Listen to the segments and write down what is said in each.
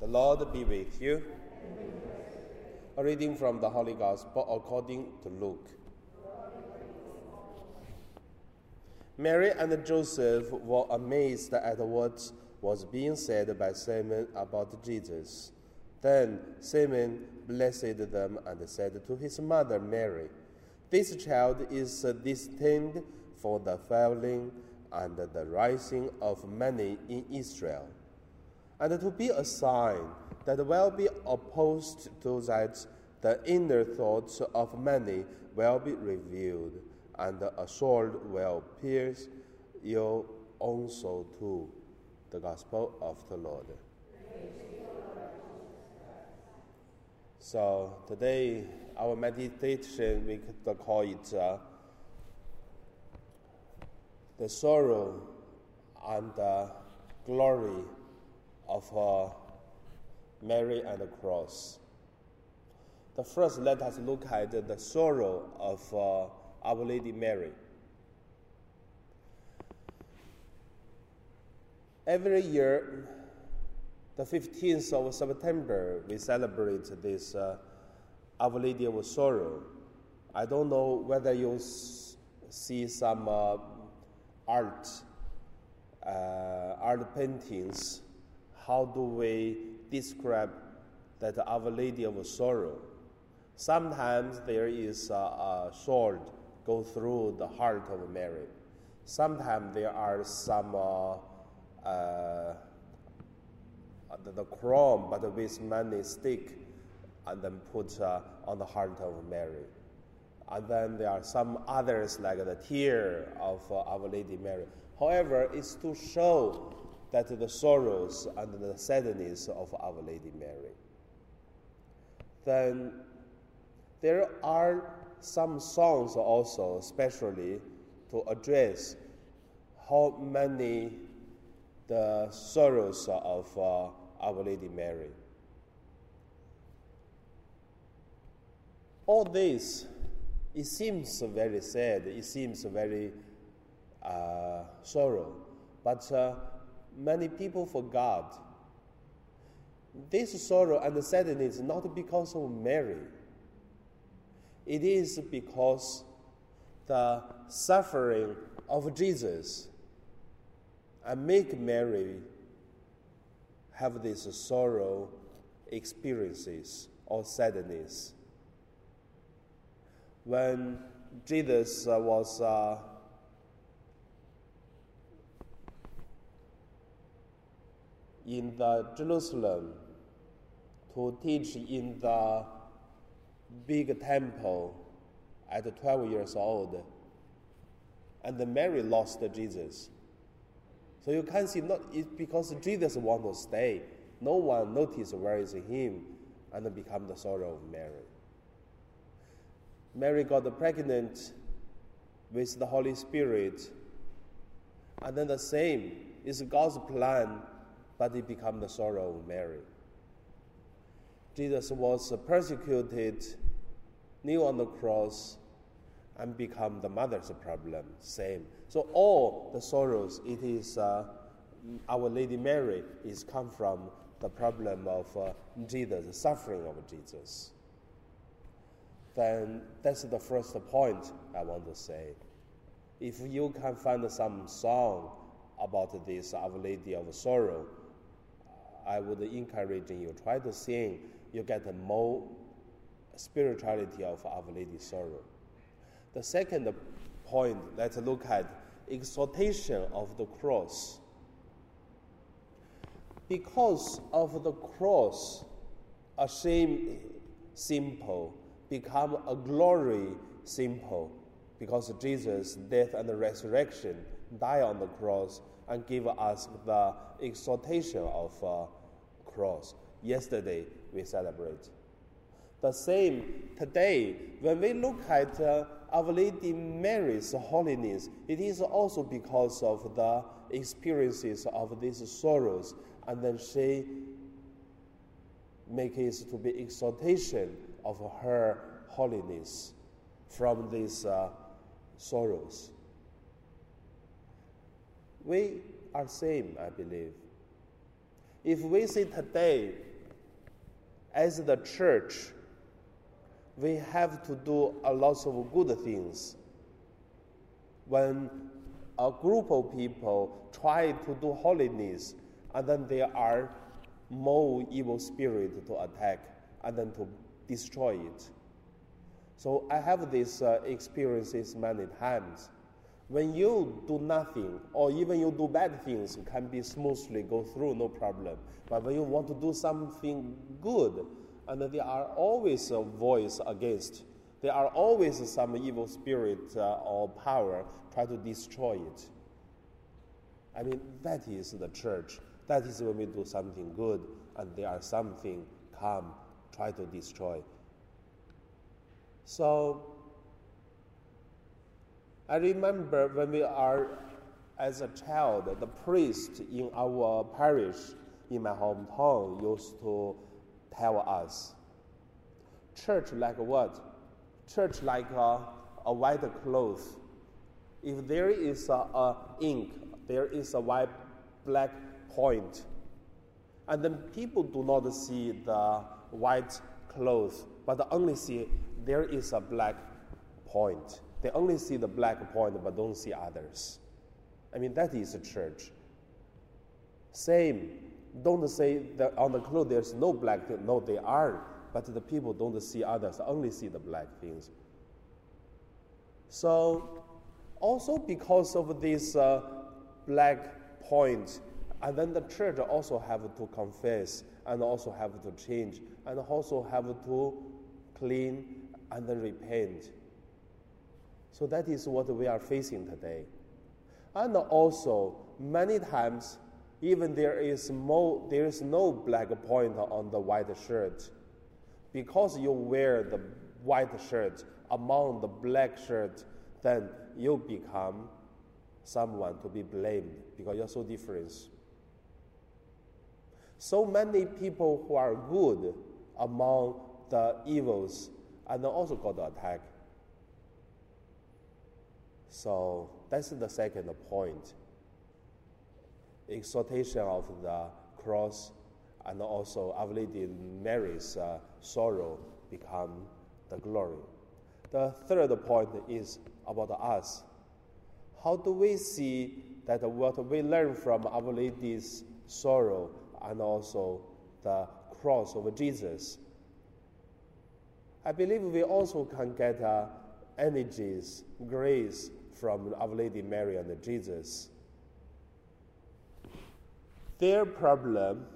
The Lord be with you. A reading from the Holy Gospel according to Luke. Mary and Joseph were amazed at what was being said by Simon about Jesus. Then Simon blessed them and said to his mother Mary, This child is destined for the falling and the rising of many in Israel and to be a sign that will be opposed to that the inner thoughts of many will be revealed, and a sword will pierce own soul too. The Gospel of the Lord. So today, our meditation, we could call it uh, the sorrow and uh, glory of uh, Mary and the cross. The first, let us look at the sorrow of uh, Our Lady Mary. Every year, the 15th of September, we celebrate this uh, Our Lady of Sorrow. I don't know whether you s- see some uh, art, uh, art paintings how do we describe that Our Lady of Sorrow? Sometimes there is a, a sword go through the heart of Mary. Sometimes there are some uh, uh, the, the crown, but with many stick, and then put uh, on the heart of Mary. And then there are some others like the tear of uh, Our Lady Mary. However, it's to show that the sorrows and the sadness of Our Lady Mary. Then there are some songs also, especially to address how many the sorrows of uh, Our Lady Mary. All this, it seems very sad, it seems very uh, sorrow, but uh, many people forgot. This sorrow and sadness is not because of Mary. It is because the suffering of Jesus and make Mary have this sorrow experiences or sadness. When Jesus was uh, in the Jerusalem to teach in the big temple at 12 years old. And Mary lost Jesus. So you can see not it's because Jesus want to stay. No one noticed where is him and become the sorrow of Mary. Mary got pregnant with the Holy Spirit. And then the same is God's plan but it became the sorrow of Mary. Jesus was persecuted, kneel on the cross, and become the mother's problem. Same. So all the sorrows, it is uh, Our Lady Mary is come from the problem of uh, Jesus, the suffering of Jesus. Then that's the first point I want to say. If you can find some song about this Our Lady of Sorrow, I would encourage you try to sing. You get more spirituality of Our Lady Sorrow. The second point, let's look at exaltation of the cross. Because of the cross, a shame symbol become a glory symbol because Jesus' death and resurrection died on the cross and give us the exaltation of uh, cross. Yesterday we celebrate. The same today, when we look at uh, Our Lady Mary's holiness, it is also because of the experiences of these sorrows, and then she makes it to be exaltation of her holiness from these uh, sorrows. We are same, I believe. If we say today as the church, we have to do a lot of good things. When a group of people try to do holiness, and then there are more evil spirit to attack and then to destroy it. So I have these uh, experiences many times. When you do nothing, or even you do bad things, can be smoothly go through, no problem. But when you want to do something good, and there are always a voice against, there are always some evil spirit uh, or power try to destroy it. I mean, that is the church. That is when we do something good, and there are something come try to destroy. So I remember when we are as a child, the priest in our parish in my hometown used to tell us church like what? Church like a, a white cloth. If there is a, a ink, there is a white black point. And then people do not see the white cloth, but only see there is a black point. They only see the black point but don't see others. I mean, that is a church. Same. Don't say that on the clothes there's no black. No, they are. But the people don't see others, only see the black things. So, also because of this uh, black point, and then the church also have to confess and also have to change and also have to clean and then repent. So that is what we are facing today. And also, many times, even there is, mo- there is no black point on the white shirt. Because you wear the white shirt among the black shirt, then you become someone to be blamed because you're so different. So many people who are good among the evils and also got attacked. So that's the second point. Exaltation of the cross and also Our Lady Mary's uh, sorrow become the glory. The third point is about us. How do we see that what we learn from Our Lady's sorrow and also the cross of Jesus? I believe we also can get uh, energies, grace from Our Lady Mary and Jesus. Their problem,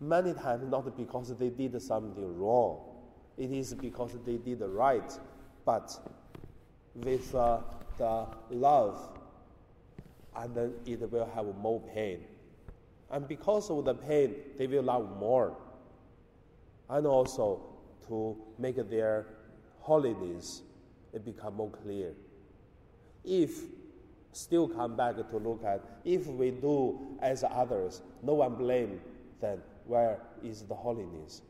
many times, not because they did something wrong, it is because they did right, but with uh, the love, and then it will have more pain. And because of the pain, they will love more. And also to make their holiness it become more clear if still come back to look at if we do as others, no one blame, then where is the holiness?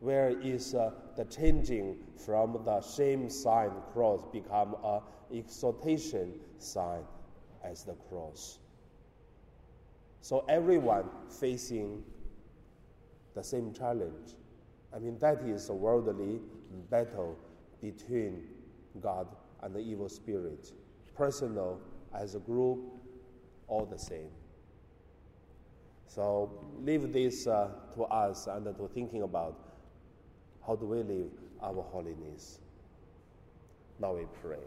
Where is uh, the changing from the shame sign cross become a exaltation sign as the cross? So everyone facing the same challenge. I mean that is a worldly battle between God and the evil spirit personal, as a group, all the same. So leave this uh, to us and to thinking about how do we live our holiness. Now we pray.